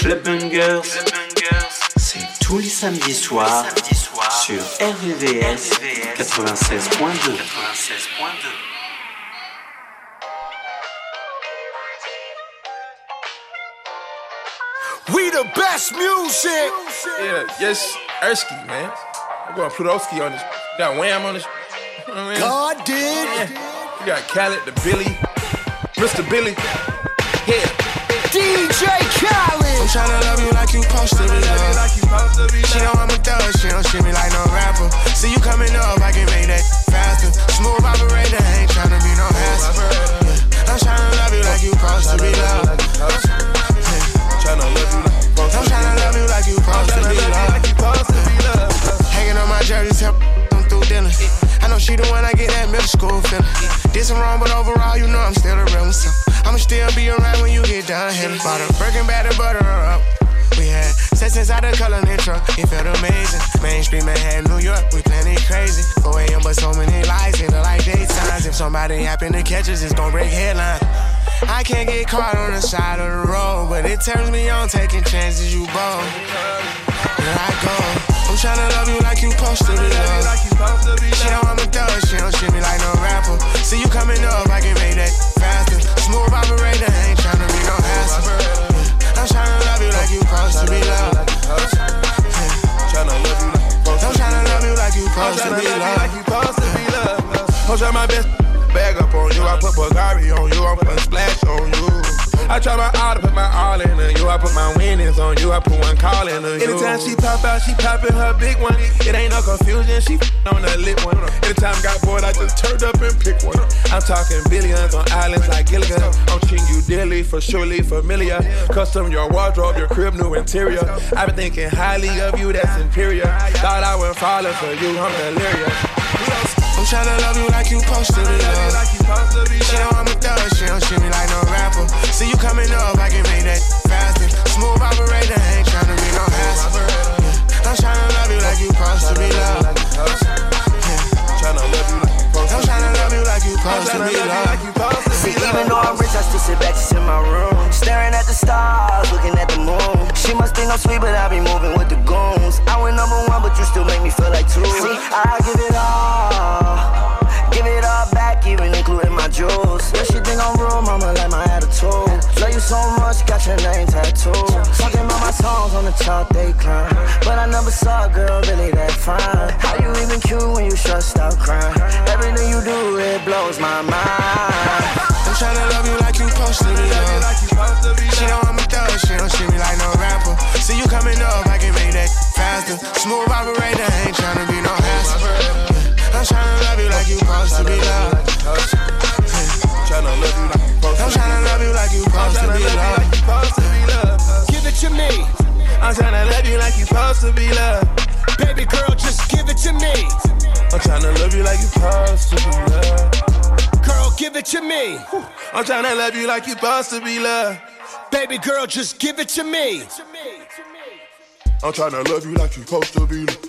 Club Bangers, c'est tous les samedis soirs sur RVVS 96.2. We the best music. Yeah, yes, Ersky, man. I'm going Plutowski on this. You got Wham on this. You know what I mean? God did. Yeah. You got Khaled, the Billy, Mr. Billy. Yeah. DJ Khaled. I'm tryna love you like you supposed to be loved. She know I'm a thug, she don't treat me like no rapper. See you coming up, I can make that faster. Smooth operator, ain't tryna be no hassle. Yeah. I'm tryna love you like you supposed to be loved. Tryna love you like I'm tryna love you like you supposed to be loved. Hanging on my jersey, tell them through. I know she the one I get that middle school feeling. Did some wrong, but overall, you know I'm still a real. So I'ma still be around when you get done hitting. Bought a Birkin bag to butter her up. We had sex inside the color intro. It felt amazing. Main Street, Manhattan, New York. We plenty crazy. 4 a.m. but so many lights in the like daytimes. If somebody happen to catch us, it's gon' break headlines. I can't get caught on the side of the road, but it turns me on taking chances. You bold. Here I go. I'm tryna love you like you supposed to be loved. She know I'm a thug, she don't treat me like no rapper. See you coming up, I can make that faster. Smooth operator, ain't tryna be no hassle. Yeah. I'm tryna love you like you supposed to be loved. Tryna love you like you I'm tryna love you like you supposed to Tryna be love you loved. like you supposed to be loved. I'm trying my best bag up on you. I put Bulgari on you. I'm putting splash on you. I try my all to put my all into you. I put my winnings on you. I put one call into you. Anytime she pop out, she popping her big one. It ain't no confusion. She on the lit one. Anytime got bored, I just turned up and picked one. I'm talking billions on islands like Gilligan. I'm treating you dearly, for surely familiar. Custom your wardrobe, your crib, new interior. I've been thinking highly of you, that's inferior. Thought I would falling for you, I'm delirious. I'm tryna love you like you supposed to be loved. She know I'm a thug, she don't treat me like no rapper. See you coming up, I can make that faster. Smooth operator, ain't tryna be no hassle. Yeah. I'm tryna love you like you supposed to be loved. Tryna love you supposed I'm to. love you like you supposed to be love you loved. like you supposed to See, even though I'm rich, I still sit back just in my room. Staring at the stars, looking at the moon. She must think I'm sweet, but I be moving with the goons. I went number one, but you still make me feel like two. See, I give it all. Give it all back, even including my jewels. Yeah, she think I'm real, mama, like my attitude. Love you so much, got your name tattooed. Talking about my songs on the chart, they climb. But I never saw a girl really that fine. How you even cute when you stressed out crying? Everything you do, it blows my mind. I'm tryna love you like you supposed to be loved. She know I'm a thug, she don't treat me like no rapper. See you coming up, I can make that faster. Smooth operator, ain't tryna be no hassle. I'm tryna love you like you supposed to be loved. Tryna love you like you supposed I'm to. tryna love you like you supposed to Tryna be love you like loved. you supposed to be loved. Give it to me. I'm tryna love you like you supposed to be loved. Baby girl, just give it to me. I'm tryna love you like you supposed to be loved. Girl, give it to me. I'm tryna love you like you supposed to be loved. Baby girl, just give it to me. I'm tryna love you like you supposed to be loved.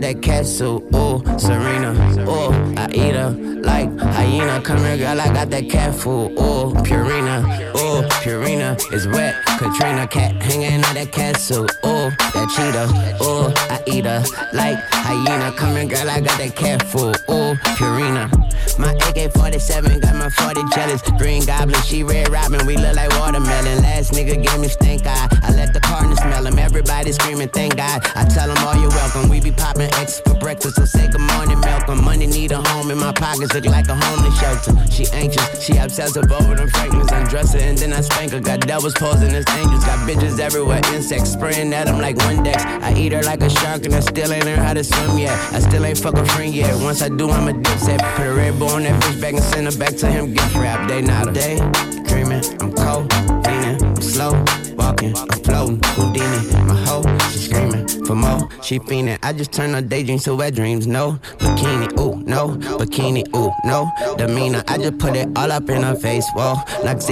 out that castle, ooh, Serena, ooh, I eat her like hyena. Come here, girl, I got that cat food, ooh, Purina, ooh, Purina is wet. Katrina cat hanging out that castle, ooh, that cheetah, ooh, I eat her like hyena. Come here, girl, I got that cat food, ooh, Purina. My AK-47 got my 40 jealous. Green Goblin, she red robin, we look like watermelon. Last nigga gave me stink eye. I let the partner smell him. Everybody screaming, thank God. I tell them all you're welcome. We be popping X for breakfast, so say good morning, Malcolm. Money need a home in my pockets, look like a homeless shelter. She anxious, she obsessive over them fragments. Undress her and then I spank her. Got devils posing as angels, got bitches everywhere. Insects spraying at them like Windex. I eat her like a shark and I still ain't learned how to swim yet. I still ain't fuck a friend yet. Once I do, I'm a dipset. Put a red rainbow on that bitch back and send her back to him gift wrap. They not a day dreaming. I'm cold, leaning, I'm slow walking, I'm floating, Houdini. My hoe, she screaming for more, she fiending. I just turn her daydreams to wet dreams. No bikini, ooh, no bikini, ooh, no demeanor. I just put it all up in her face. Whoa,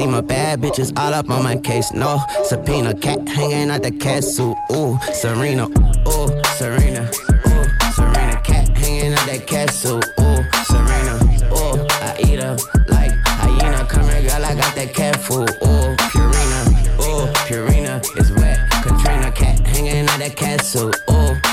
my bad bitches all up on my case. No subpoena, cat hanging out the suit. Ooh, Serena, ooh, Serena, ooh, Serena, cat hanging out that suit. Ooh, Serena, ooh, I eat her like hyena. Come here, girl, I got that cat food. Ooh, Purina, ooh, Purina is hanging castle. that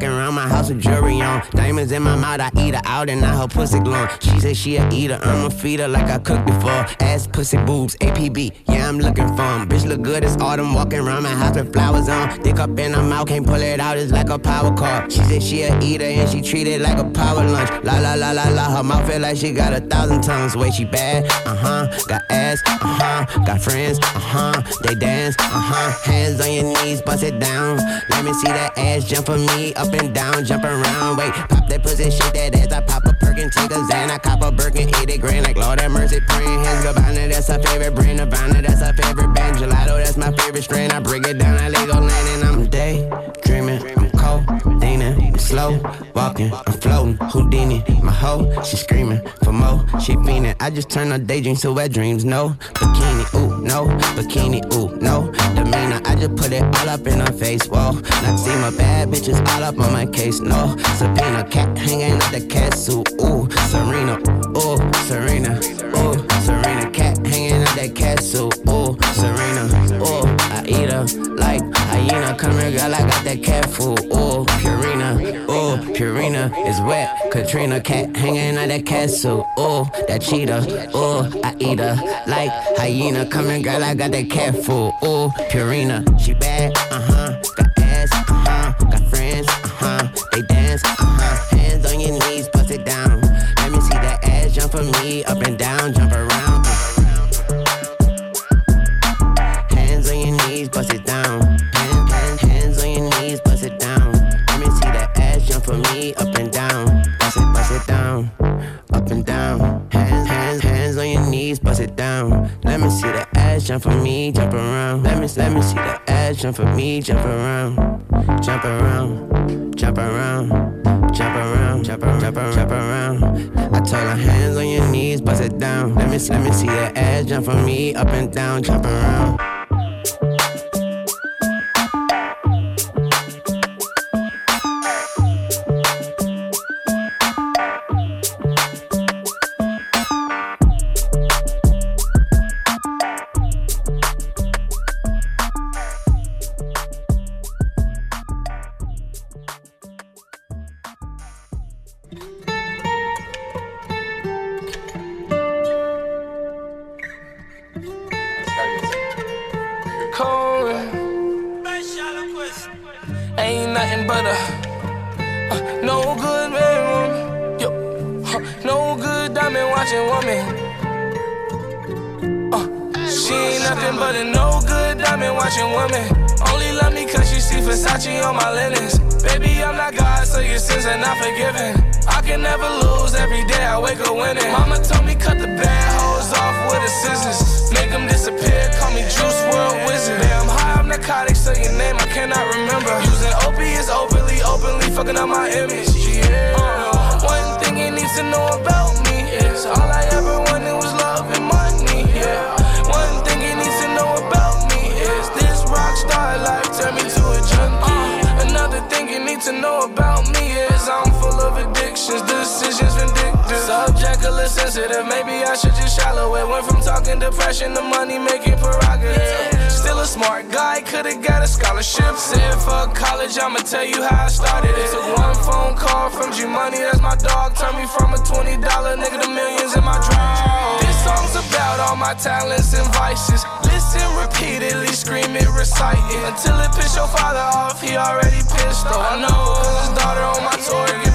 walking around my house with jewelry on. Diamonds in my mouth, I eat her out and I her pussy glowing. She said she a eater, I'ma feed her like I cooked before. Ass, pussy, boobs, APB, yeah, I'm looking for 'em. Bitch look good, it's autumn. Walking around my house with flowers on. Dick up in her mouth, can't pull it out, it's like a power car. She said she a eater and she treat it like a power lunch. La la la la la, her mouth feel like she got a thousand tongues. Way she bad, uh huh. Got ass, uh huh. Got friends, uh huh. They dance, uh huh. Hands on your knees, bust it down. Let me see that ass ass jump for me, up and down, jump around. Wait, pop that pussy, shake that ass. I pop a perkin, take a Xan, I cop a Birkin, eat it grand like Lord have mercy, praying hands Gabbana, that's her favorite brand. Nirvana, that's her favorite band. Gelato, that's my favorite strain. I break it down, I Legoland, and I'm day I'm slow walking, I'm floating. Houdini, my hoe, she screaming for more. She fiending. I just turn her daydreams to wet dreams. No bikini, ooh, no bikini, ooh, no demeanor. I just put it all up in her face. Whoa, not see my bad bitches all up on my case. No subpoena, cat hanging at the castle. Ooh, Serena, ooh, Serena, ooh, Serena, cat hanging at that castle. Ooh, Serena, ooh, I eat her like hyena. Come here, girl, I got that cat food. Ooh, Purina, ooh, Purina is wet. Katrina, cat hanging out that cat suit. Ooh, that cheetah, oh, I eat her like hyena. Come here, girl, I got that cat food. Ooh, Purina, she bad, uh huh. Got ass, uh huh. Got friends, uh huh. They dance, uh huh. Hands on your knees, bust it down. Let me see that ass jump for me, up and down, jump for me, jump around, jump around, jump around, jump around, jump around, jump around, jump around. I told her hands on your knees, bust it down. Let me, let me see that ass jump for me, up and down, jump around. Maybe I should just shallow it. Went from talking depression to money making prerogative. Still a smart guy, could've got a scholarship. Said fuck college, I'ma tell you how I started it. Took one phone call from G Money, that's my dog. Turned me from a $20 nigga to millions in my drawer. This song's about all my talents and vices. Listen repeatedly, scream it, recite it. Until it pissed your father off, he already pissed off. I know, cause his daughter on my tour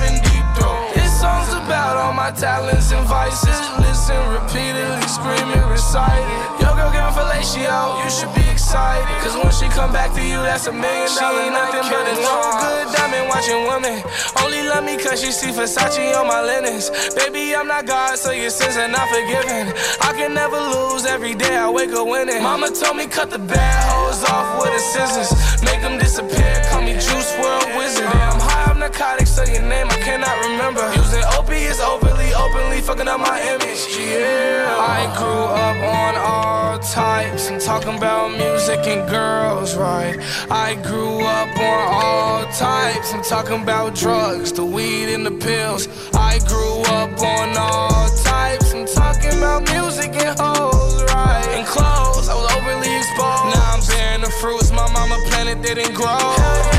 out all my talents and vices. Listen repeatedly, screaming, reciting. Yo, girl, giving fellatio, you should be excited. Cause when she come back to you, that's a million dollar nothing but a no good diamond watching woman. Only love me cause she see Versace on my linens. Baby, I'm not God, so your sins are not forgiven. I can never lose, every day I wake up winning. Mama told me cut the bad hoes off with the scissors. Make them disappear, call me Juice WRLD Wizard. I'm narcotics, so your name I cannot remember. Using opiates overly, openly fucking up my image. Yeah, I grew up on all types. I'm talking about music and girls, right? I grew up on all types. I'm talking about drugs, the weed and the pills. I grew up on all types. I'm talking about music and hoes, right? And clothes, I was overly exposed. Now I'm bearing the fruits my mama planted, didn't grow.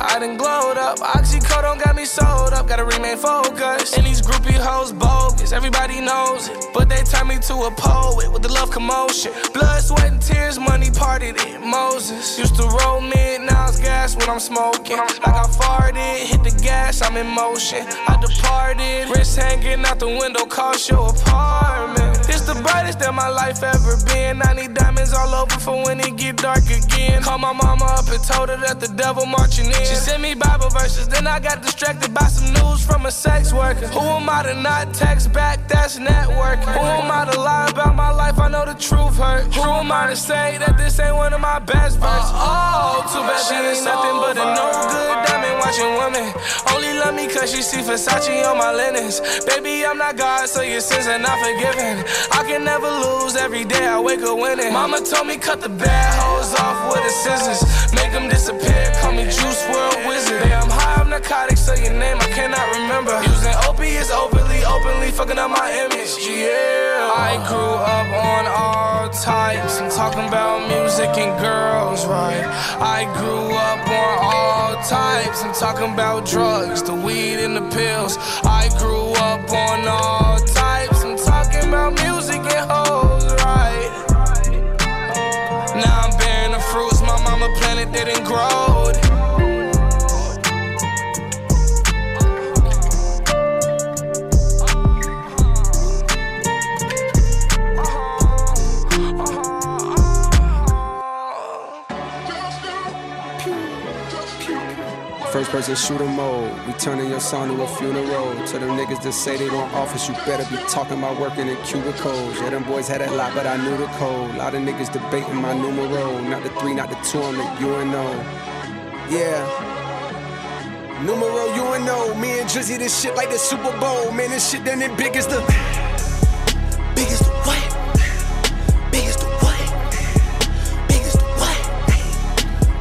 I didn't glowed up. Oxycodone got me sold up, gotta remain focused. And these groupie hoes bogus, everybody knows it. But they turn me to a poet with the love commotion. Blood, sweat, and tears, money parted it. Moses used to roll mid, now it's gas when I'm smoking. Like I farted, hit the gas, I'm in motion. I departed, wrist hanging out the window, cost your apartment. This the brightest that my life ever been. I need diamonds all over for when it get dark again. Call my mama up and told her that the devil marching in. She sent me Bible verses, then I got distracted by some news from a sex worker. Who am I to not text back? That's networking. Who am I to lie about my life? I know the truth hurt. Who am I to say that this ain't one of my best verses? Oh, too bad that ain't nothing but a no good diamond watching woman. Only love me cause she see Versace on my linens. Baby, I'm not God, so your sins are not forgiven. I can never lose, every day I wake up winning. Mama told me cut the bad hoes off with the scissors. Make them disappear, call me Juice WRLD Wizard. Yeah, I'm high on narcotics, so your name I cannot remember. Using opiates openly, openly fucking up my image. Yeah, I grew up on all types. I'm talking about music and girls, right? I grew up on all types. I'm talking about drugs, the weed and the pills. I grew up on all planted didn't First person shooter mode. We turning your song to a funeral. To them niggas that say they want office, you better be talking about working in cubicles. Yeah, them boys had that lot, but I knew the code. Lot of niggas debating my numero. Not the three, not the two, I'm the UNO. Yeah. Numero UNO. Me and Drizzy, this shit like the Super Bowl. Man, this shit done it big as the. Big as the what?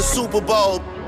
the Super Bowl.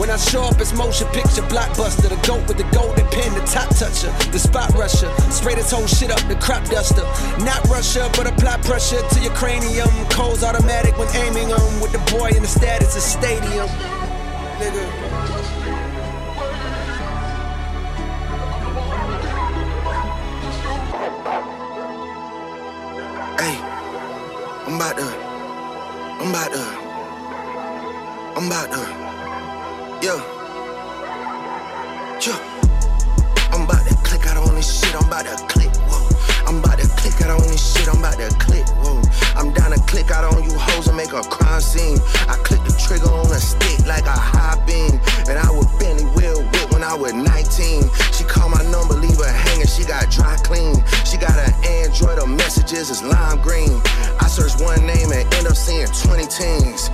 When I show up, it's motion picture blockbuster. The goat with the golden pin, the top toucher, the spot rusher. Spray this whole shit up, the crop duster. Not Russia, but apply pressure to your cranium. Cole's automatic when aiming them. With the boy in the status of stadium. Nigga. I'm about to, I'm about to, I'm about to yeah, yeah. I'm about to click out on this shit. I'm about to click, whoa. I'm about to click out on this shit. I'm about to click, whoa. I'm down to click out on you hoes and make a crime scene. I click the trigger on a stick like a high beam. And I would Benny Will whip when I was 19. She called my number, leave her hanging. She got dry clean. She got an Android, her messages is lime green. I search one name and end up seeing 20 teens.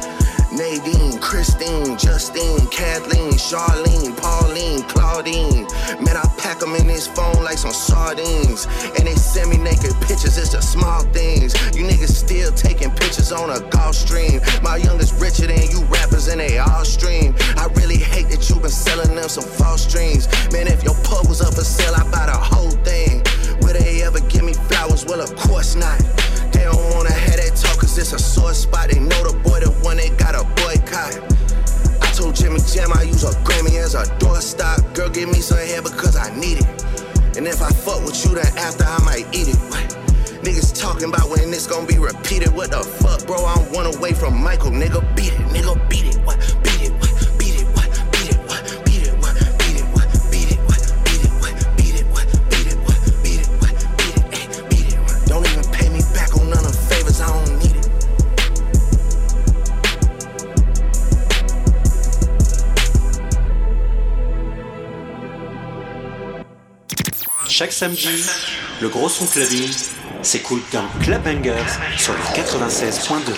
Nadine, Christine, Justine, Kathleen, Charlene, Pauline, Claudine. Man, I pack them in this phone like some sardines. And they send me naked pictures, it's the small things. You niggas still taking pictures on a Gulfstream. My youngest richer than you rappers and they all stream. I really hate that you been selling them some false dreams. Man, if your pub was up for sale, I'd buy the whole thing. Will they ever give me flowers? Well, of course not. They don't wanna have that it's a sore spot. They know the boy, the one they got a boycott. I told Jimmy Jam I use a Grammy as a doorstop. Girl, give me some hair because I need it. And if I fuck with you, then after I might eat it. What? Niggas talking about when this gon' be repeated. What the fuck, bro? I'm one away from Michael. Nigga, beat it. Nigga. Beat it. What? Chaque samedi, le gros son clubbing s'écoute dans Club Bangers sur le 96.2.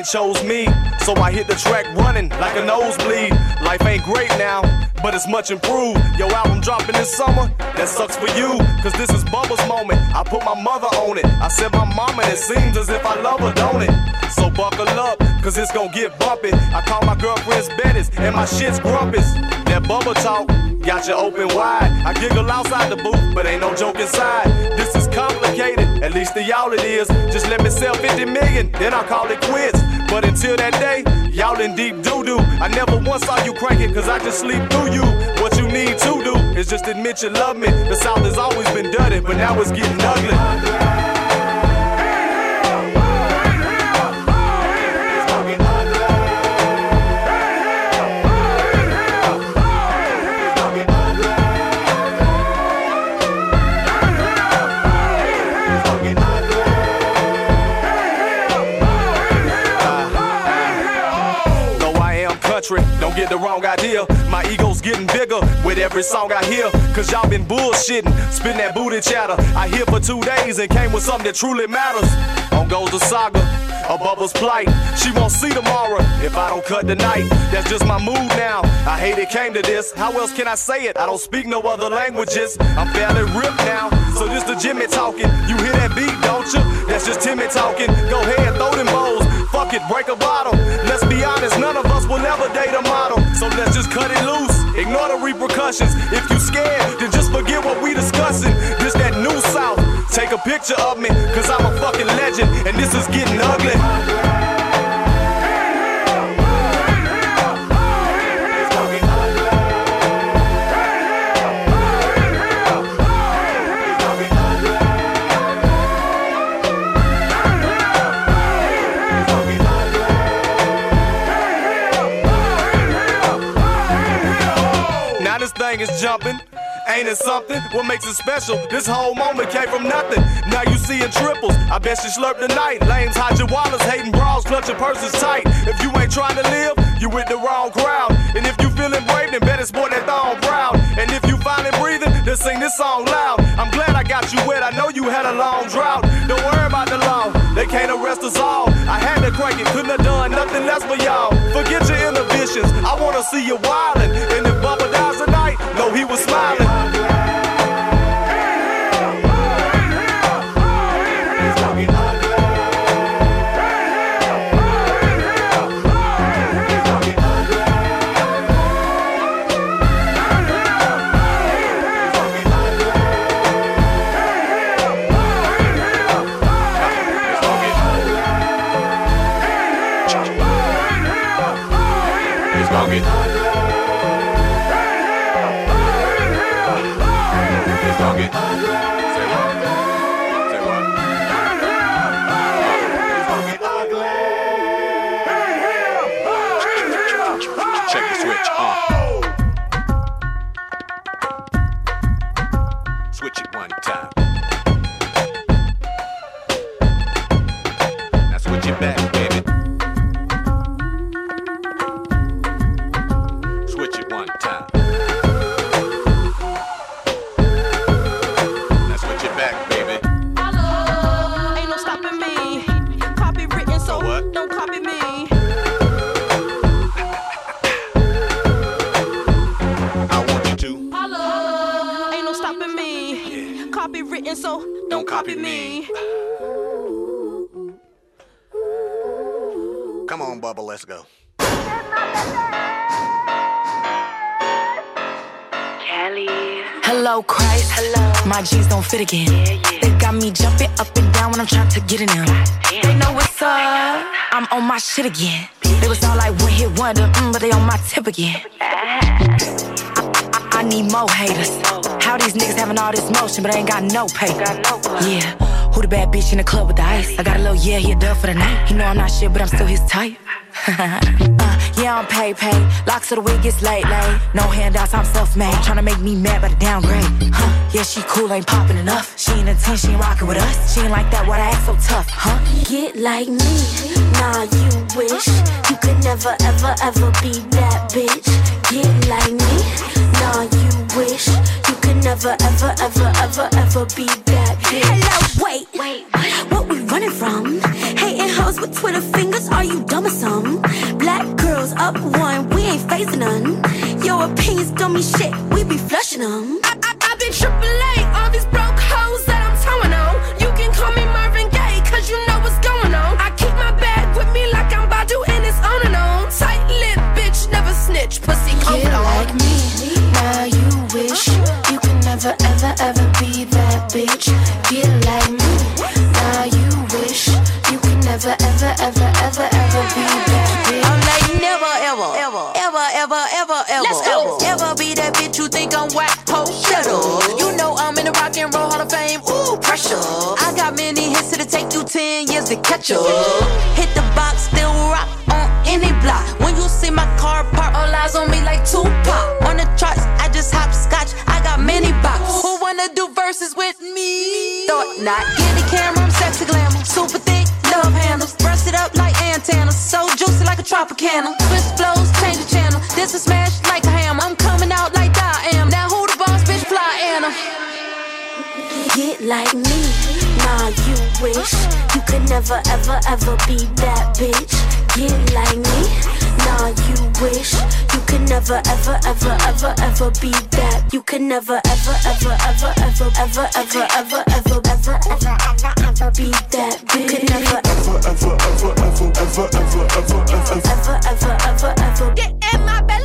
Rhyming chose me, so I hit the track running like a nosebleed. Life ain't great now, but it's much improved. Yo, album dropping this summer, that sucks for you, cause this is Bubba's moment. I put my mother on it. I said my mama, and it seems as if I love her, don't it? So buckle up, cause it's gonna get bumpy. I call my girlfriend's Bettis, and my shit's grumpus. That Bubba talk got you open wide. I giggle outside the booth, but ain't no joke inside. This is complicated, at least to y'all it is. Just let me sell 50 million, then I'll call it quits. But until that day, y'all in deep doo doo. I never once saw you cranking, cause I just sleep through you. What you need to do is just admit you love me. The South has always been dirty, but now it's getting ugly. Get the wrong idea. My ego's getting bigger with every song I hear. Cause y'all been bullshitting, spitting that booty chatter. I here for two days and came with something that truly matters. On goes the saga. A bubble's plight. She won't see tomorrow if I don't cut tonight. That's just my mood now. I hate it came to this. How else can I say it? I don't speak no other languages. I'm fairly ripped now. So this the Jimmy talking. You hear that beat, don't you? That's just Timmy talking. Go ahead, throw them bowls. Fuck it, break a bottle. Let's be honest, none of us will ever date a model. So let's just cut it loose. Ignore the repercussions. If you scared, then just forget what we discussing. This that new South. Take a picture of me, cause I'm a fucking legend, and this is getting ugly. Jumping. Ain't it something? What makes it special? This whole moment came from nothing. Now you see in triples. I bet she slurped tonight. Lames, hiding wallets, hating bras, clutching purses tight. If you ain't trying to live, you with the wrong crowd. And if you feeling brave, then better sport that thong proud. And if you finally breathing, then sing this song loud. I'm glad I got you wet. I know you had a long drought. Don't worry about the law. They can't arrest us all. I had to crank it, couldn't have done nothing less for y'all. Forget your inhibitions. I wanna see you wildin'. And if Bubba dies tonight, know he was smiling. Don't fit again. They got me jumping up and down when I'm trying to get in them. They know what's up. I'm on my shit again. They was all like one hit wonder, mm, but they on my tip again. I, I, I need more haters. How these niggas having all this motion, but I ain't got no pay. Yeah, who the bad bitch in the club with the ice? I got a little yeah, he a dub for the night. He know I'm not shit, but I'm still his type. I'm pay pay. Locks of the week, it's late late. No handouts, I'm self made. Tryna make me mad, but downgrade. Huh? Yeah, she cool, ain't popping enough. She ain't a 10, she ain't rocking with us. She ain't like that, why I act so tough, huh? Get like me, nah, you wish you could never, ever, ever be that bitch. Get like me, nah, you wish you could never, ever, ever, ever, ever be that bitch. Hello, wait, wait, what we running from? Hating hoes with Twitter fingers, are you dumb or something? Black girls up one, we ain't facing none. Your opinions don't mean shit, we be flushing them. I, I, I been triple A, all these broke hoes that I'm towing on. You can call me Marvin Gaye, cause you know what's going on. I keep my bag with me like I'm Badu and it's on and on. Tight lip, bitch, never snitch, pussy cold Get like me, Pressure. I got many hits to take you ten years to catch up. Hit the box, still rock on any block. When you see my car park, all eyes on me like Tupac. On the charts, I just hop scotch. I got many box. Who wanna do verses with me? Thought not. Get the camera, I'm sexy glamour. Super thick, love handles. Breast it up like antennas. So juicy like a Tropicana. Twist flows, change the channel. This is smash like a ham. I'm coming out like I am. Now who the boss, bitch? Fly Anna. Get like me, wish you could never ever ever be that bitch. Get like me, nah, you wish you could never ever ever ever ever be that. You could never ever ever ever ever ever ever ever ever ever ever ever ever be that bitch. You could never ever ever ever ever ever ever ever ever ever ever ever ever Get in my belly.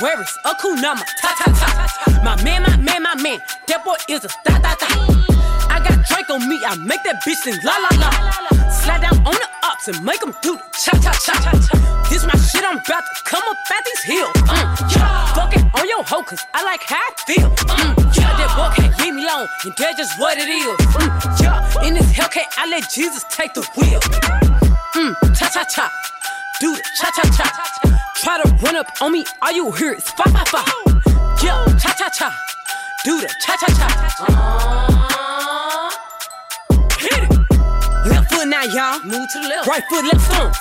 Worries. A cool number. Ta ta ta. My man, my man, my man. That boy is a da da da. I got Drake on me. I make that bitch sing la la la. Slide down on the ups and make them do the cha cha cha. This my shit. I'm about to come up at these hills. Mm, yeah. Fuck it on your hoe, cause I like how I feel. Mm, yeah, that boy can't leave me alone. And that's just what it is. Mm, yeah. In this Hellcat, I let Jesus take the wheel. Mm, cha cha cha. Do the cha cha cha. Try to run up on me, all you hear is fa fa fa. Yeah, cha cha cha. Do the cha cha cha. Uh-huh. Hit it. Left foot now, y'all. Move to the left. Right foot, left stomp.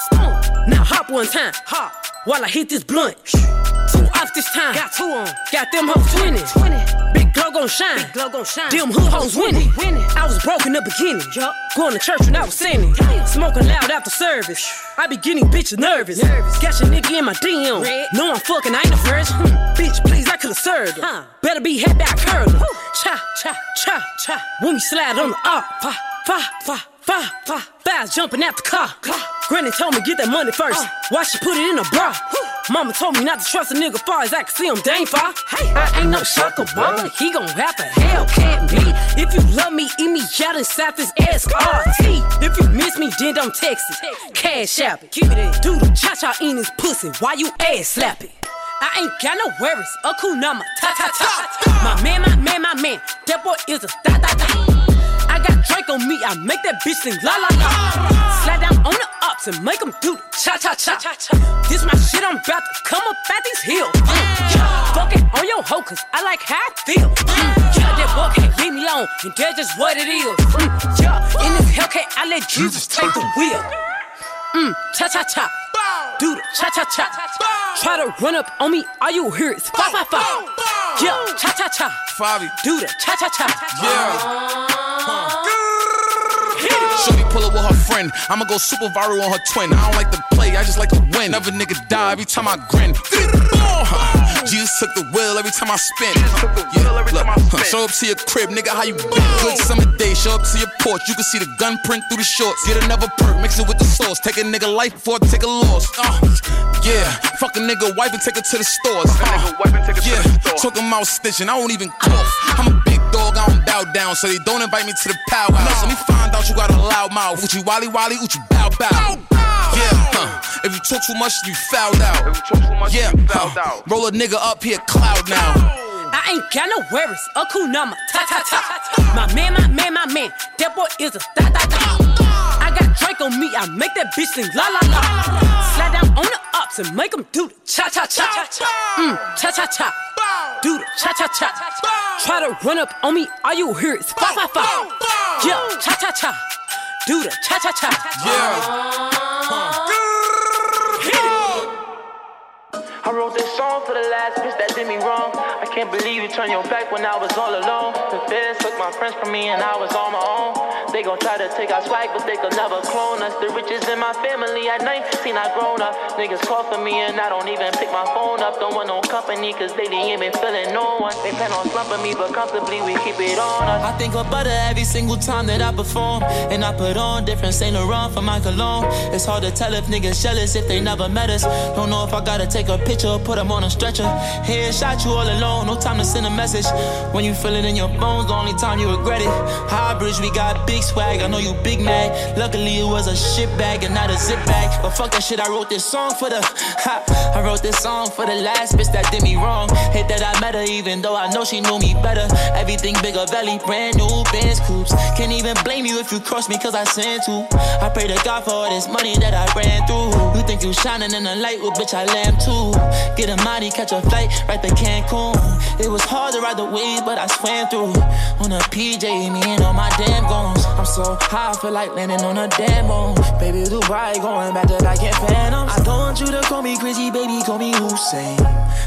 Now hop one time. Hop. While I hit this blunt. Two off this time. Got two on. Got them hoes twinning. Big glow gon' shine. Big glow gon' shine. Them hood hoes winning. winning. I was broke in the beginning. Yup. Going to church when I was sinning. Smoking loud after service. I be getting bitches nervous. nervous. Got your nigga in my DM. Red. No, I'm fucking, I ain't a fresh. Hmm. Bitch, please, I could've served her. Huh. Better be head back curling. Cha, cha, cha, cha. When we slide on the up. Fa, fa, fa, fa, fa. Fast jumping at the car. car. Granny told me get that money first. Uh. Why she put it in a bra? Mama told me not to trust a nigga far as I can see him, dang far. Hey, I ain't no Shock Obama. He gon' have a Hellcat me. If you love me, eat me out inside this SRT. If you miss me, then don't text it. Cash app it. Keep it in. Do the cha cha in his pussy. Why you ass slap it? I ain't got no worries. A cool number. Ta ta ta. My man, my man, my man. That boy is a da da da. I on me, I make that bitch sing la la la. Slide down on the ups and make them do the cha cha cha. This my shit, I'm about to come up at these hills. Mm. Fuck it on your hoe, cause I like how I feel. Mm, yeah, that boy can't leave me alone, and that's just what it is. Mm, yeah, in this Hellcat, I let Jesus take the wheel. Mm, cha cha cha. Do the cha cha cha. Try to run up on me, all you hear is fa fa fa. Yeah, cha cha cha. Fabi. Do the cha cha cha. Yeah. Shorty pull up with her friend. I'ma go super viral on her twin. I don't like to play, I just like to win. Never nigga die every time I grin. Jesus took the wheel every time I spin. Yeah, look, show up to your crib, nigga, how you been? Good summer day, show up to your porch. You can see the gun print through the shorts. Get another perk, mix it with the sauce. Take a nigga life before I take a loss. Uh, yeah, fuck a nigga wife and take her to the stores. Uh, yeah, talking about stitching, I won't even cough. I'm a big dog, I don't bow down, so they don't invite me to the powwow. Let me find out you got a loud mouth. Uchi wally wally, uchi bow bow. Yeah, huh. If you talk too much, you fouled out. yeah, huh. roll a nigga up here, cloud now. I ain't got no worries. A cool number. Ta ta ta. My man, my man, my man. That boy is a da da da. I got Drake on me. I make that bitch sing la la la. Slide down on the ups and make them do the cha cha cha. Mm, cha cha cha. Do the cha cha cha. Try to run up on me. All you hear is fa fa fa. Yeah, cha cha cha. Do the cha cha cha. I wrote this song for the last bitch that did me wrong. I can't believe you turned your back when I was all alone. The feds took my friends from me and I was on my own. They gon' try to take our swag, but they could never clone us. The riches in my family at 19, I grown up. Niggas call for me and I don't even pick my phone up. Don't want no company, cause they ain't been feeling no one. They plan on slumping me, but comfortably we keep it on us. I think of butter every single time that I perform. And I put on different Saint Laurent for my cologne. It's hard to tell if niggas jealous if they never met us. Don't know if I gotta take a picture or put them on a stretcher. Headshot you all alone, no time to send a message. When you feel it in your bones, the only time you regret it. High bridge, we got big swag. I know you big mad. Luckily, it was a shit bag and not a zip bag. But fuck that shit, I wrote this song for the. Ha, I wrote this song for the last bitch that did me wrong. Hate that I met her, even though I know she knew me better. Everything bigger, belly, brand new Benz coops. Can't even blame you if you cross me, cause I sent to. I pray to God for all this money that I ran through. You think you shining in the light, well, bitch, I lamb too. Get a mighty, catch a flight right to Cancun. It was hard to ride the wave, but I swam through. On a PJ, me and all my damn goons. I'm so high, I feel like landing on a damn moon. Baby, Dubai, going back to back in Phantoms. I don't want you to call me crazy, baby, call me Hussein.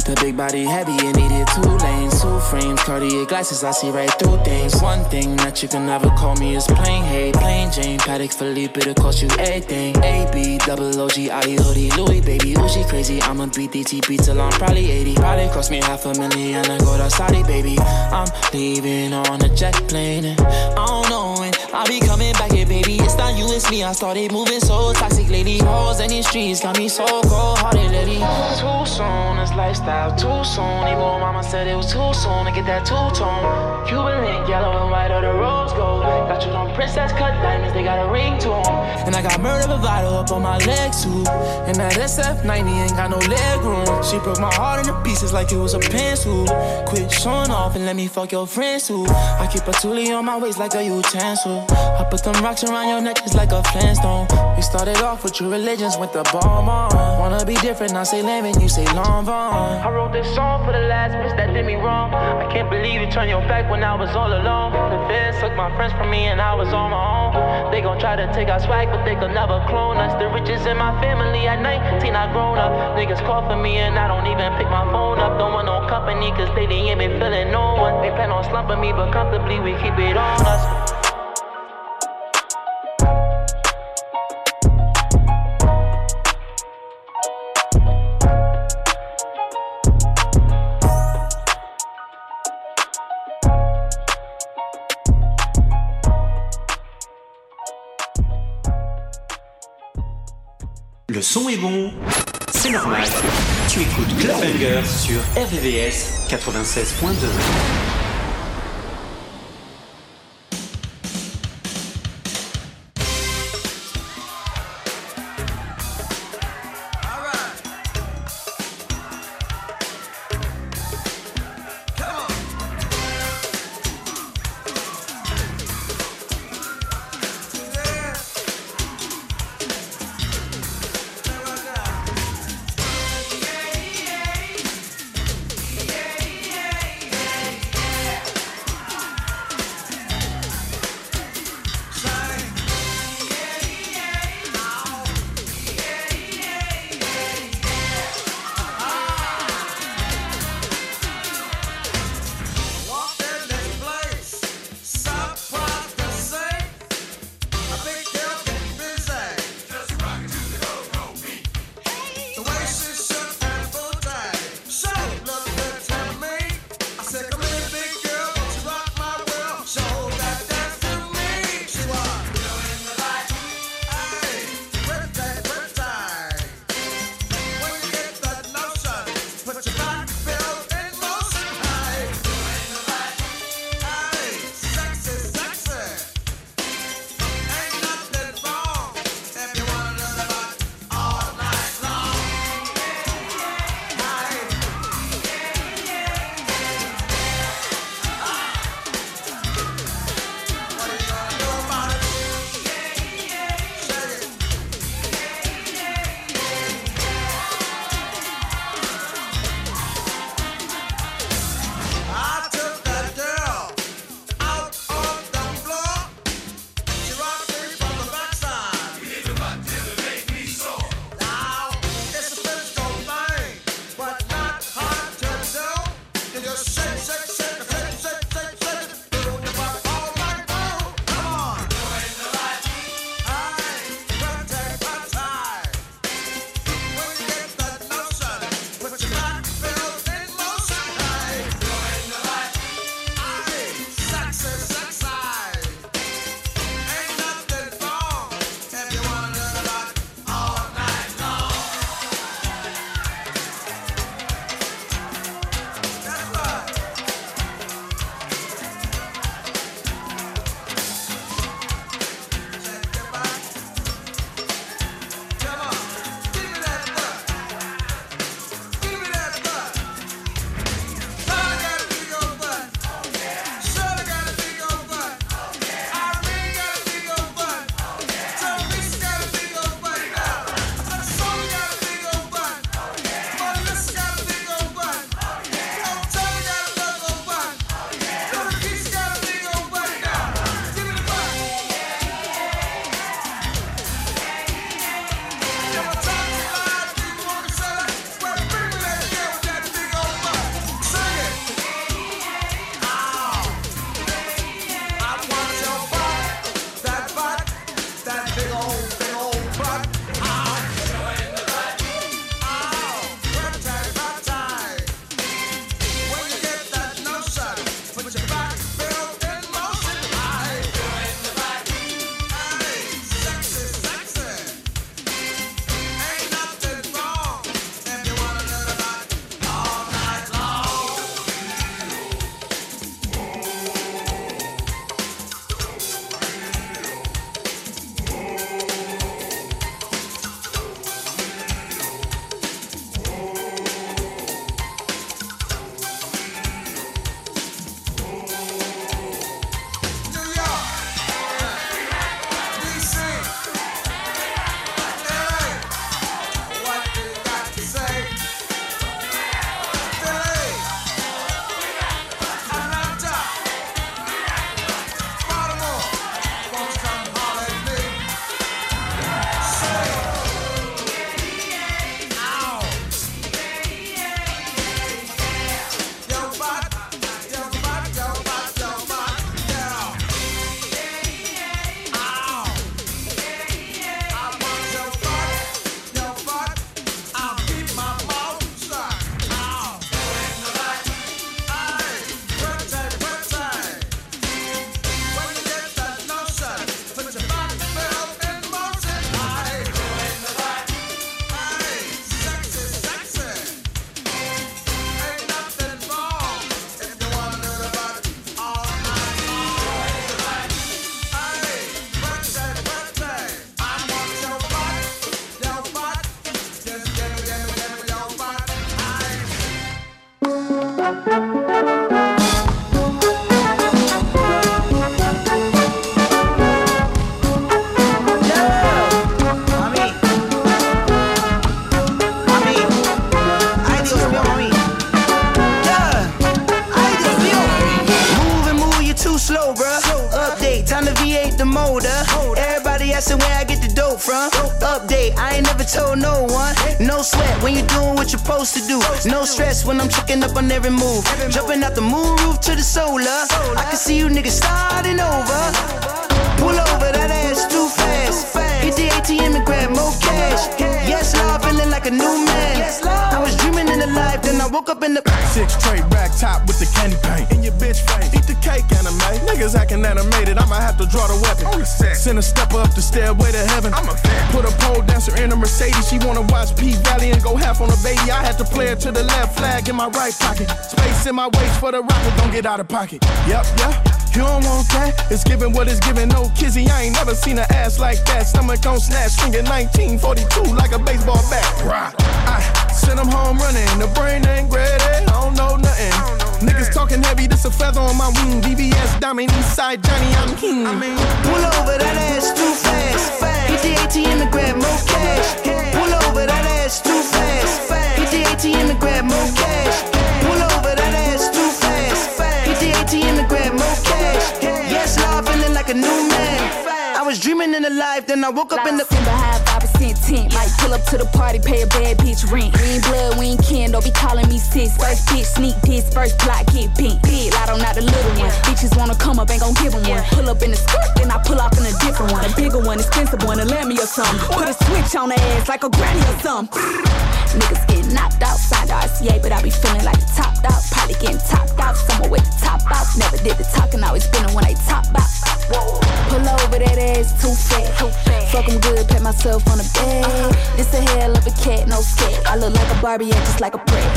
The big body heavy, it needed two lanes, two frames, Cartier glasses, I see right through things. One thing that you can never call me is plain hate, plain Jane, Patek Philippe, it'll cost you everything. AB, double OG, IE hoodie, Louis, baby, ooh, she crazy. I'ma beat DTP till I'm probably 80. Probably cost me half a million to go to Saudi, baby. I'm leaving on a jet plane, and I don't know when I'll be coming back here, baby. It's not you, it's me. I started moving so toxic lately. Hoes in these streets got me so cold hearted lately. Too soon, this lifestyle too soon. Even mama said it was too soon to get that two tone. Cuban link, yellow and white, or the rose gold. Got you on princess cut diamonds, they got a ring to to 'em. And I got murder bravado up on my legs too. And that SF90 ain't got no leg room. She broke my heart into pieces like it was a pencil. Quit showing off and let me fuck your friends too. I keep a toolie on my waist like a utensil. I put them rocks around your neck just like a flintstone. We started off with true religions, with the bomb on. Wanna be different, I say lemon, you say long vaughn. I wrote this song for the last bitch that did me wrong. I can't believe you turned your back when I was all alone. The feds took my friends from me and I was on my own. They gon' try to take our swag, but they could never clone us. The riches in my family at 19, I grown up. Niggas call me and I don't even pick my phone up. Don't want no company, cause they ain't been feeling no one. They plan on slumping me, but comfortably we keep it on us. Le son est bon, c'est normal. Tu écoutes Clubbanger sur RVVS 96.2. when you doing what you're supposed to do. No stress when I'm checking up on every move. Jumping out the moon roof to the solar. I can see you niggas starting over. Pull over that ass too fast. Hit the ATM and grab more cash. Yes, Lord, feeling like a new man. I dreaming in the life, then I woke up in the Six tray rack top with the candy paint. In your bitch face. Eat the cake Anna Mae. Niggas acting animated. I'ma have to draw the weapon. Send a stepper up the stairway to heaven. I'm a fan. Put a pole dancer in a Mercedes. She wanna watch P Valley and go half on a baby. I had to play it to the left flag in my right pocket. Space in my waist for the rocket. Don't get out of pocket. Yep, yep. You don't want that? It's giving what it's giving. No kizzy, I ain't never seen an ass like that. Stomach on snatch, swinging 1942 like a baseball bat. I send them home running. The brain ain't ready. I don't know nothing. Niggas talking heavy, this a feather on my wing. VVS diamond, Eastside Johnny, I'm king. I mean, Pull over that ass too fast. Hit the ATM and grab more cash. Pull over that ass too fast. Hit the ATM and grab more cash. Pull over that ass too fast. Hit the ATM and grab more cash. Yes, Lord, feeling like a new man. Was dreaming in the life, then I woke up in the. December high, 5% tint. Might pull up to the party, pay a bad bitch rent. We ain't blood, we ain't kin, don't be calling me sis. First bitch, sneak this, first plot, get bent. Big, I don't not the little one. Bitches wanna come up, ain't gon' give 'em one. Pull up in the skirt, then I pull off in a different one. A bigger one, expensive one, a Lammy or something. Put a switch on the ass like a granny or something. Niggas getting knocked outside the RCA, but I be feeling like the top dog. Probably getting topped out somewhere with the top out. Never did the talking, always been when they top out. Pull over that ass too fat. Fuck 'em good, pat myself on the bed. This a hell of a cat, no scat. I look like a Barbie, act just like a prat.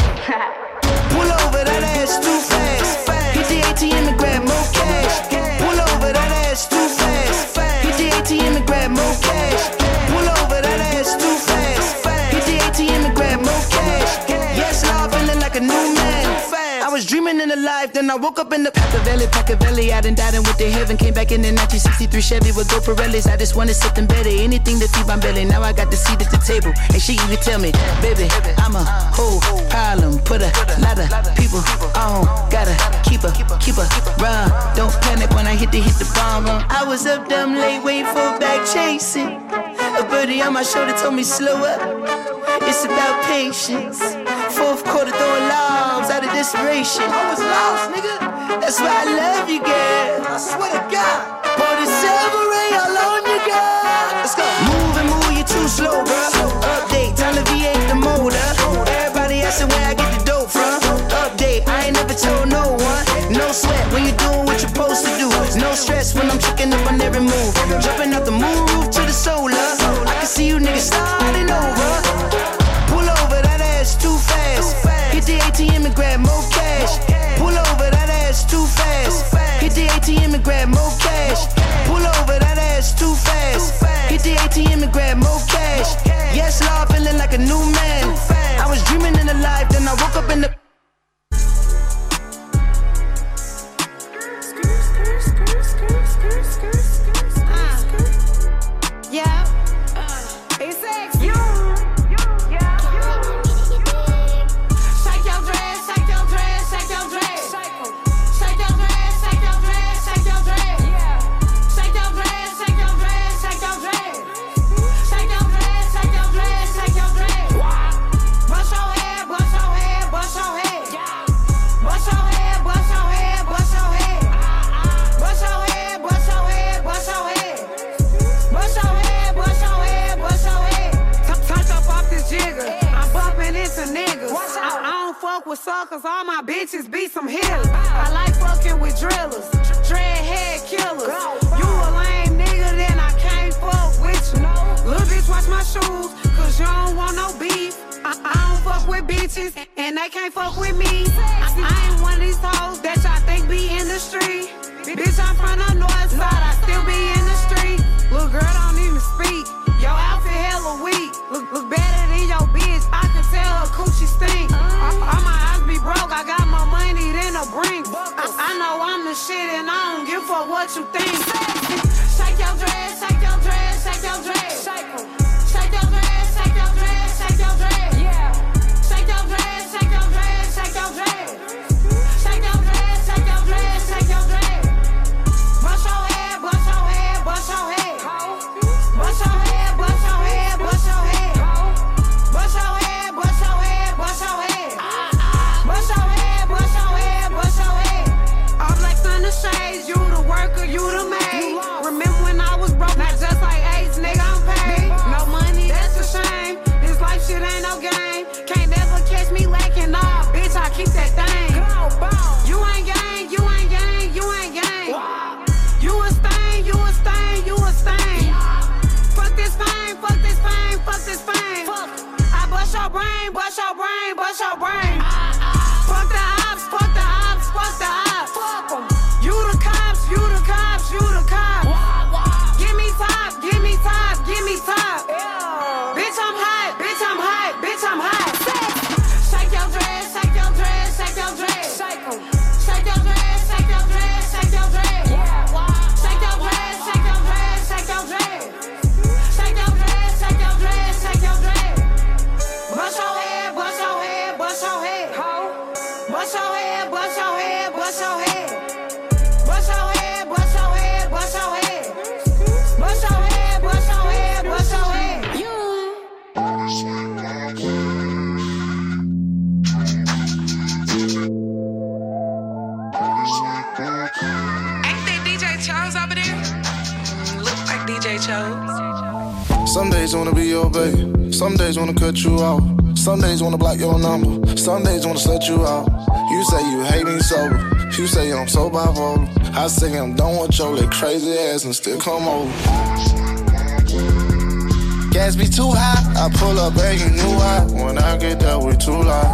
Pull over that ass too fast. Hit the ATM and grab more cash. Pull over that ass too fast. Hit the ATM and grab more cash. Then I woke up in the Pacavelli, Pacavelli. I done died in with the heaven. Came back in the 1963 Chevy with go Pirellis. I just wanted something better, anything to feed my belly. Now I got the seat at the table, and she even tell me, baby, I'm a whole problem. Put a lot of people on, gotta keep her, keep her run. Don't panic when I hit the hit the bomb. uh. I was up dumb late, waiting for a back chasing. A birdie on my shoulder told me slow up. It's about patience. Fourth quarter throwing lobs out of desperation. I was lost, nigga. That's why I love you, girl. I swear to God. Pour the silver ray all on you, girl. Let's go. Move and move, you too slow, bro. Update, time to V8 the motor. Everybody asking where I get the dope from. Update, I ain't never told no one. No sweat when you doing what you're supposed to do. No stress when I'm checking up on every move. Jumping out the roof to the solar. I can see you niggas starting Some days wanna block your number. Some days wanna set you out. You say you hate me sober. You say I'm so bipolar. I say I'm done with your little crazy ass and still come over. Gas be too high. I pull up and you knew why. When I get there, we too loud.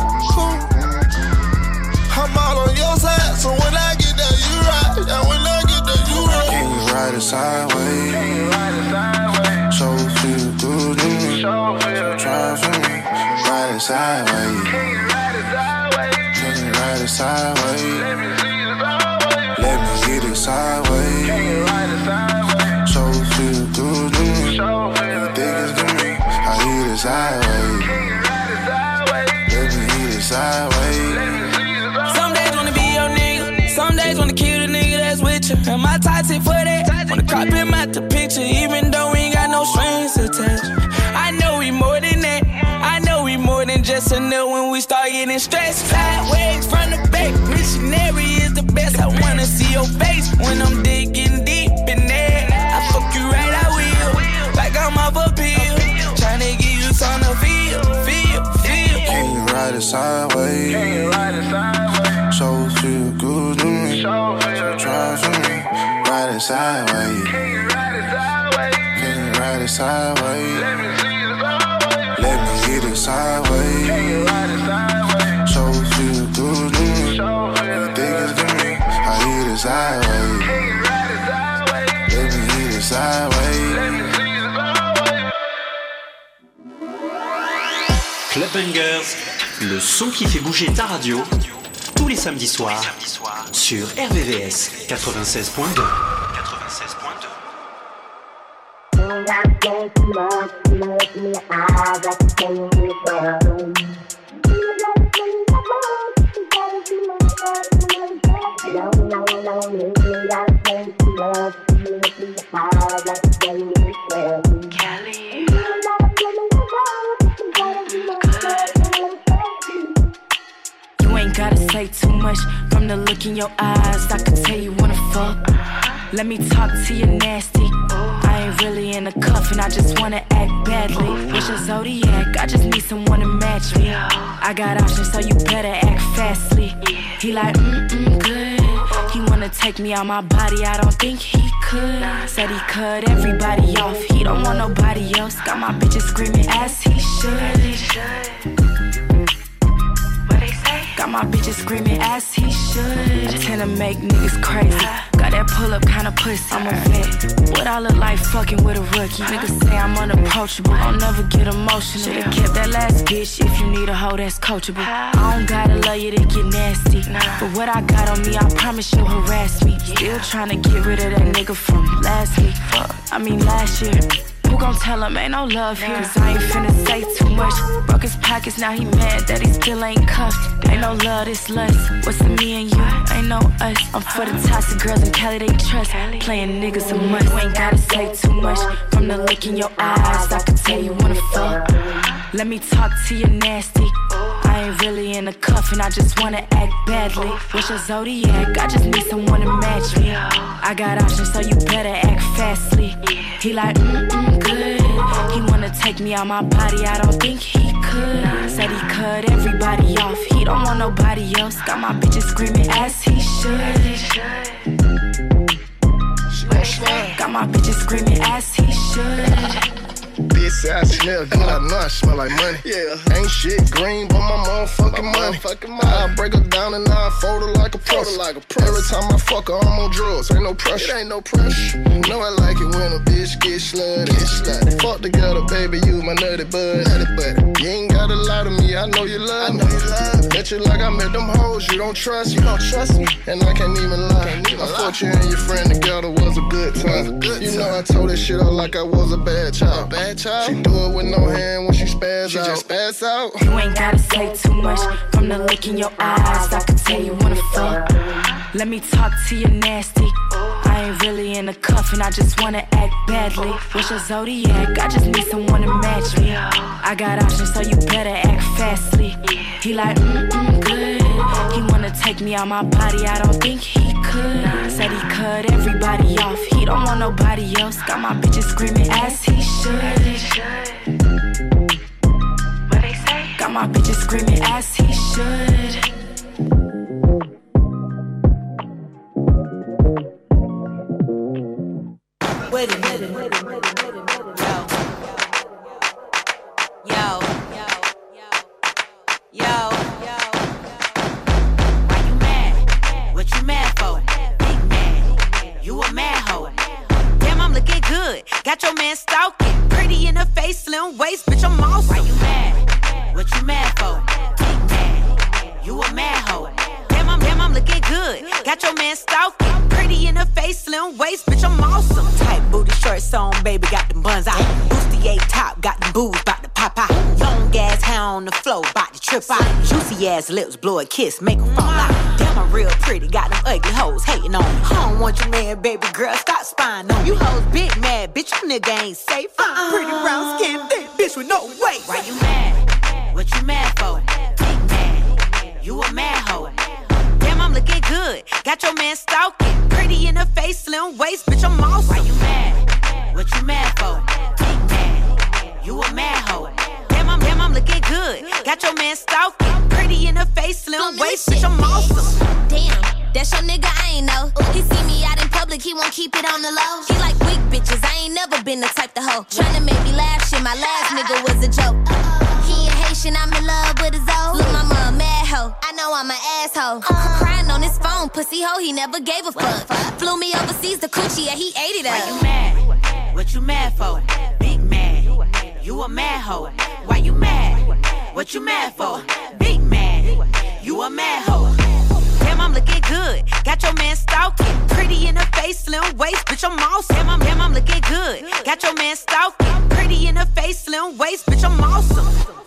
I'm all on your side, so when I get there, you ride. Yeah, when I get there, you ride. Can you ride it sideways? Can you ride it sideways? So feel good to me. So try for me. Ride it sideways. Can you ride it sideways? Can you ride it sideways? Let me see it sideways. Let me get it sideways. Can you ride it sideways? So feel good to me. So feel think it's to me. I hit it sideways. Getting stressed. Sideways from the back. Missionary is the best. I wanna see your face when I'm digging deep in there. I fuck you right, I will. Like I'm off a pill. Tryna get you on the feel, feel, feel. Can you ride it sideways? Can you ride it sideways? So feel good to me. So try for me. Ride it sideways. Can you ride it sideways? Can you ride it sideways? Let me see it sideways. Let me get it sideways. Sideways. Club Bangers, le son qui fait bouger ta radio, tous les samedis soirs, sur RVVS 96.2. You ain't gotta say too much from the look in your eyes. I can tell you wanna fuck. Let me talk to you nasty. Really in a cuff and I just wanna act badly. What's your zodiac? I just need someone to match me. I got options, so you better act fastly. He like, mm mm, good. He wanna take me out my body, I don't think he could. Said he cut everybody off, he don't want nobody else. Got my bitches screaming as he should. Got my bitches screaming as he should. Tend to make niggas crazy. Got that pull up kind of pussy. I'm a vet. What I look like fucking with a rookie. Niggas say I'm unapproachable. I'll never get emotional. Should've kept that last bitch if you need a hoe that's coachable. I don't gotta love you to get nasty. But what I got on me, I promise you'll harass me. Still trying to get rid of that nigga from last week. I mean last year. Who gon' tell him ain't no love here? Cause I ain't finna say too much. Broke his pockets, now he mad that he still ain't cuffed. Ain't no love, this lust. What's the me and you? Ain't no us. I'm for the toxic girls in Cali, they trust. Playing niggas a must. You ain't gotta say too much. From the look in your eyes, I can tell you wanna fuck. Let me talk to you nasty. Ain't really in a cuff and I just wanna act badly. What's your zodiac? I just need someone to match me. I got options, so you better act fastly. He like, mm mm, good. He wanna take me out my body, I don't think he could. Said he cut everybody off, he don't want nobody else. Got my bitches screaming as he should. Got my bitches screaming as he should. Bitch I smell good, I know I smell like money. Yeah. Ain't shit green but my motherfucking money. I break her down and I fold her like a pro. Like a Every time I fuck her, I'm on drugs. Ain't no pressure. It ain't no pressure. Know I like it when a bitch get slutty. Get slutty. Fuck together, baby, you my nutty bud. Nutty bud. You ain't gotta lie to me, I know you love me. I know you love. Bet you like I met them hoes, you don't trust me. You don't trust me. And I can't even lie. Can't even I thought you and your friend together was a good time. Good you know I told that shit out like I was a bad child. Bad child. She do it with no hand when she spaz She out. just spaz out. You ain't gotta say too much from the look in your eyes. I can tell you wanna fuck. Let me talk to you nasty. I ain't really in a cuff and I just wanna act badly. What's your zodiac? I just need someone to match me. I got options, so you better act fastly. He like, mm mm, good. He wanna take me out my body, I don't think he could. Said he cut everybody off, he don't want nobody else. Got my bitches screaming as he should. What they say? Got my bitches screaming as he should. Wait a minute. Wait a minute. Got your man stalking. Pretty in the face, slim waist, bitch, I'm awesome. Why you mad? What you mad for? Big man. You a mad hoe. Looking good. Got your man stalking. Pretty in the face, slim waist, bitch, I'm awesome. Tight booty, shorts on, baby, got them buns out. Bustier top, got them boobs, bout to pop out. Long ass hair on the floor, bout to trip out. Juicy ass lips, blow a kiss, make make 'em fall out. Damn, I'm real pretty, got them ugly hoes hating on me. I don't want your man, baby girl, stop spying on me. You hoes big mad, bitch, you nigga ain't safe. Uh-uh. Pretty brown skin, thick bitch with no weight. Why you mad? What you mad for? Big mad. You a mad hoe. I'm looking good. Got your man stalking. Pretty in the face, slim waist, bitch, I'm awesome. Why you mad? What you mad for? Big mad. You a mad hoe. Damn, I'm, damn, I'm looking good. Got your man stalking. Pretty in the face, slim waist, bitch, I'm awesome. Damn, that's your nigga, I ain't know. He see me out in public, he won't keep it on the low. He like weak bitches, I ain't never been the type to hoe. Tryna make me laugh, shit, my last nigga was a joke. He I'm in love with his old. Look, mama a mad hoe, I know I'm an asshole. Uh-huh. Crying on his phone, pussy hoe, he never gave a fuck. Flew me overseas to Coochie, yeah, he ate it up. Why you mad? What you mad for? Big mad. You a mad hoe. Why you mad? What you mad for? Big mad. You a mad hoe. Damn, I'm looking good. Got your man stalking. Pretty in the face, slim waist, bitch, I'm awesome. Damn, I'm, damn, I'm looking good. Got your man stalking. Pretty in the face, slim waist, bitch, I'm awesome.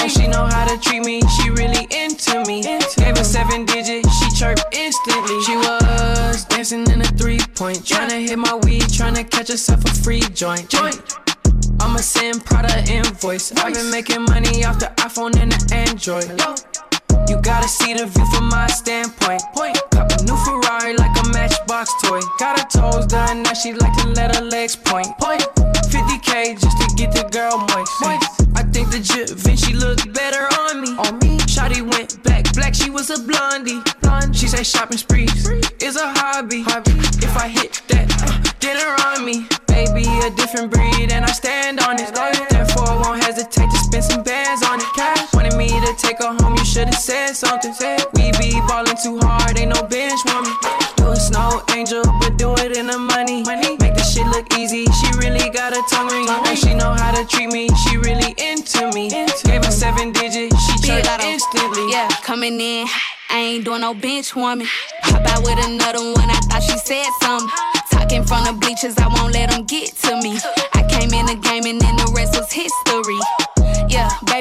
treat me, she really into me. Gave her seven digits, she chirped instantly. She was dancing in a three point, tryna hit my weed, tryna catch herself a free joint. Joint. I'ma send Prada invoice. I've been making money off the iPhone and the Android. You gotta see the view from my standpoint. Point. Cop a new Ferrari like a matchbox toy. Got her toes done, now she like to let her legs point. Point. 50k just to get the girl moist. I think the Da Vinci look better on me. On me. Shotty went black, black, she was a blondie. Blonde. She say shopping sprees is a hobby. hobby. If I hit that, uh, dinner on me. Baby, a different breed, and I stand on it. Therefore, I won't hesitate to spend some bands on it. Cash wanted me to take her home, you should've said something. We be ballin' too hard, bench warming. Hop out with another one, I thought she said something. Talking from the bleachers, I won't let them get to me.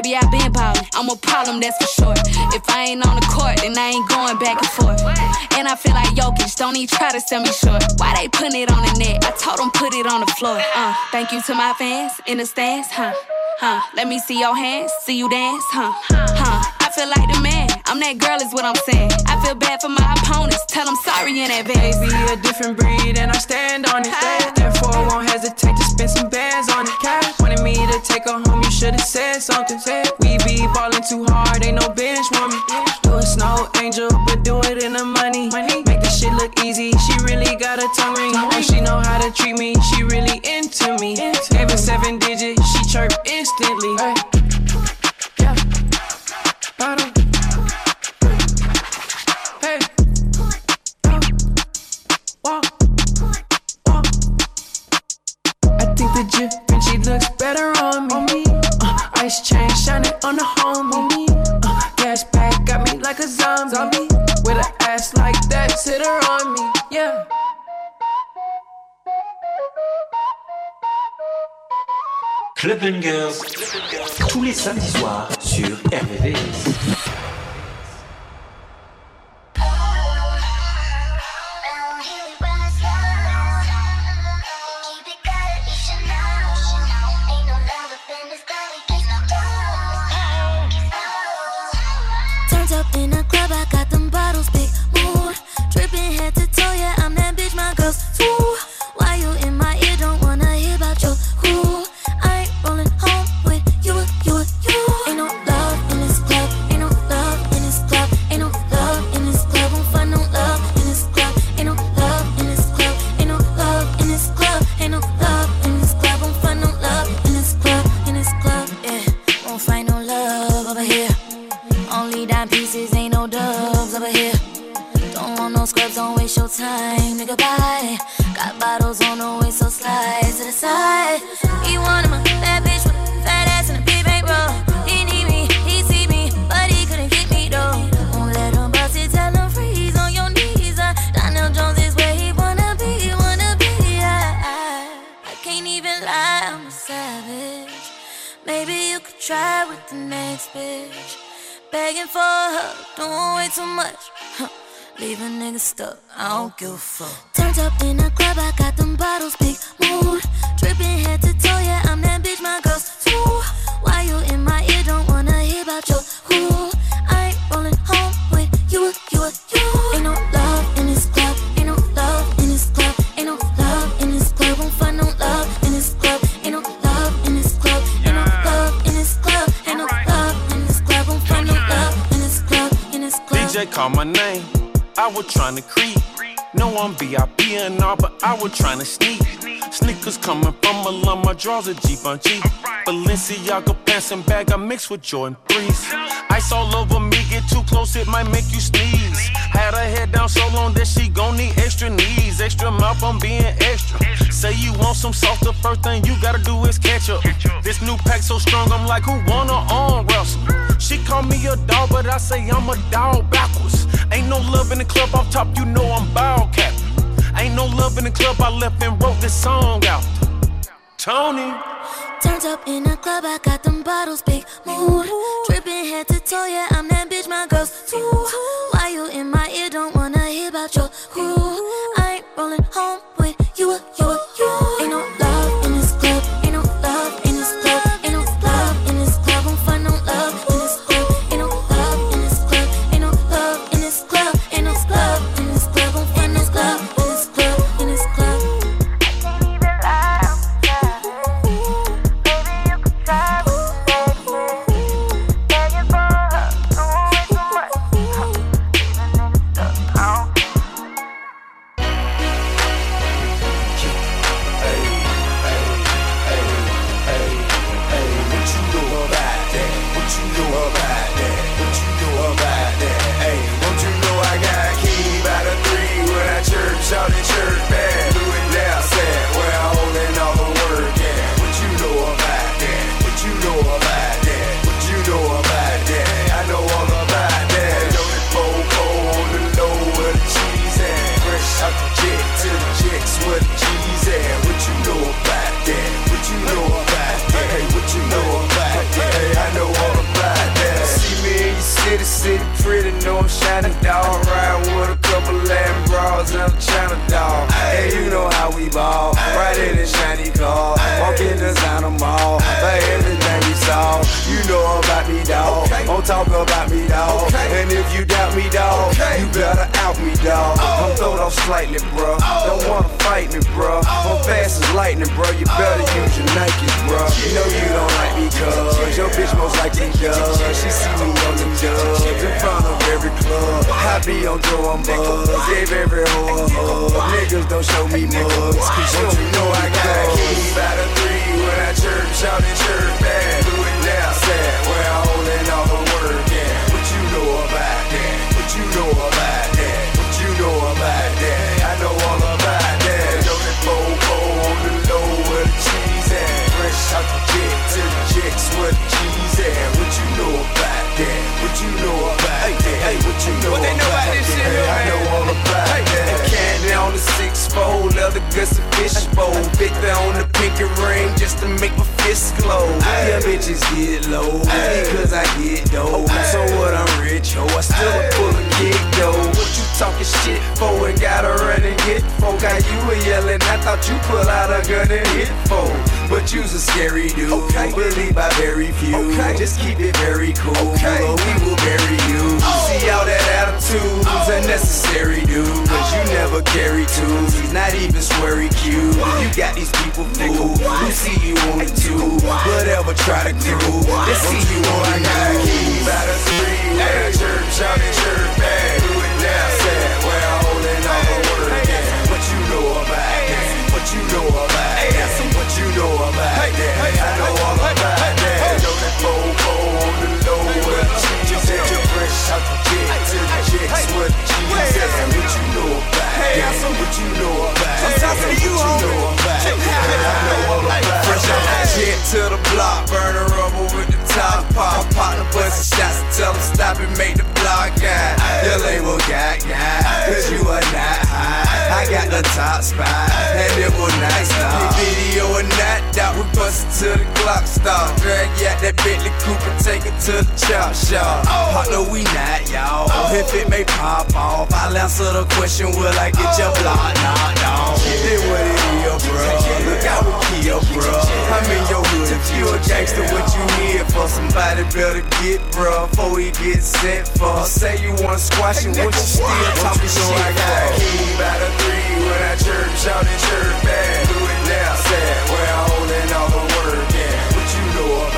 Baby, I been ballin'. I'm a problem, that's for sure. If I ain't on the court, then I ain't going back and forth. And I feel like Jokic, don't even try to sell me short. Why they putting it on the net? I told them put it on the floor. Uh, thank you to my fans in the stands, huh? Huh? Let me see your hands, see you dance, huh? Huh? I feel like the man. I'm that girl, is what I'm saying. I feel bad for my opponents. Tell them sorry in advance. Baby, a different breed, and I stand on it. Therefore, I won't hesitate to spend some bands on the Cash wanted me to take her home, you should've said something. We be ballin' too hard, ain't no bench woman. Do a snow angel, but do it in the money. Make this shit look easy, she really got a tongue ring. And she know how to treat me, she really into me. Gave her seven digits, she chirped instantly. Yeah. Bottom. Think the Da Vinci looks better on me. Uh, ice chain shining on the homie. Uh, gas bag got me like a zombie. With an ass like that, sit her on me. Yeah. Club Bangers, tous les samedis soirs sur RVVS. And bag, I mix with Jordan 3s. Ice all over me, get too close, it might make you sneeze. Had her head down so long that she gon' need extra knees. Extra mouth, I'm being extra. Say you want some sauce, the first thing you gotta do is catch up. This new pack so strong, I'm like, who wanna arm wrestle? She call me a dog, but I say I'm a dog backwards. Ain't no love in the club off top, you know I'm ball cap. Ain't no love in the club, I left and wrote this song out. Tony. Turns up in the club, I got them bottles, big mood. Dripping head to toe, yeah, I'm that bitch, my girls too. Why you in my slightly, bro. Don't wanna fight me, bro. I'm fast as lightning, bro. You better use your Nikes, bro. You know you don't like me, cuz your bitch most likely does. She see me on the dubs in front of every club. I be on Joe, I'm buzz. Gave every hoe a hug. Niggas don't show me mugs. Cause don't you know I got a key by the three when I church out in church band. Do it now, sad. Where I holding all the work at. What you know about that? What you know about to the jets where the cheese at. What you know about that? What you know about that? Hey, what you know What they know about this shit, little I know all about Hey, that. and Candy on the six fold, leather guts and fish bowl. Victor on the pinky ring just to make me feel disclose. Yeah, bitches get low because I get dough. So what? I'm rich, ho. I still a full of kick though. What you talking shit for? And gotta run and get folk. Got you were yelling. I thought you pull out a gun and hit folk. But you's a scary dude. Okay. Believe by very few. Okay. Just keep it very cool. Okay. Or we will bury you. Oh. See all that attitude. attitude's oh. unnecessary, dude. Cause you oh. never carry twos. He's not even sweary cute. You got these people fooled. Who see you on the tube. Whatever try to crew. They see you on the news. By the three, where the church, out the church. Do it now, holding the word again. What you know about that? What you know about that? What you know about that? I know all about top spot, and it will not stop. Video and that doubt, we bustin' till the star. Drag you out that Bentley coupe and take it to the chop shop. Oh. I know we not, y'all. Oh. If it may pop off, I'll answer the question, will I get oh. your block? Nah, nah. It is what it is, bro. Look out with Kia, bro. I'm in your hood. If you a gangster, what you need for? Somebody better get, bro, before he get sent for. Say you wanna squash it, hey, what you still talking shit so I got a key by the three when I chirp, shout and chirp back. Do it now, sad, where I'm holding all the work at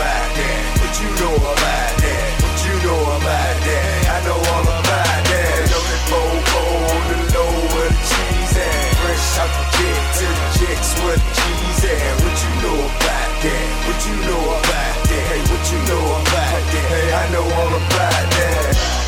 about that. What you know about that? What you know about that? I know all about that. Know that bobo on the low where the cheese at. Fresh out the jet to the jets where the cheese at. What you know about that? What you know about that? Hey, what you know about that? Hey, I know all about that.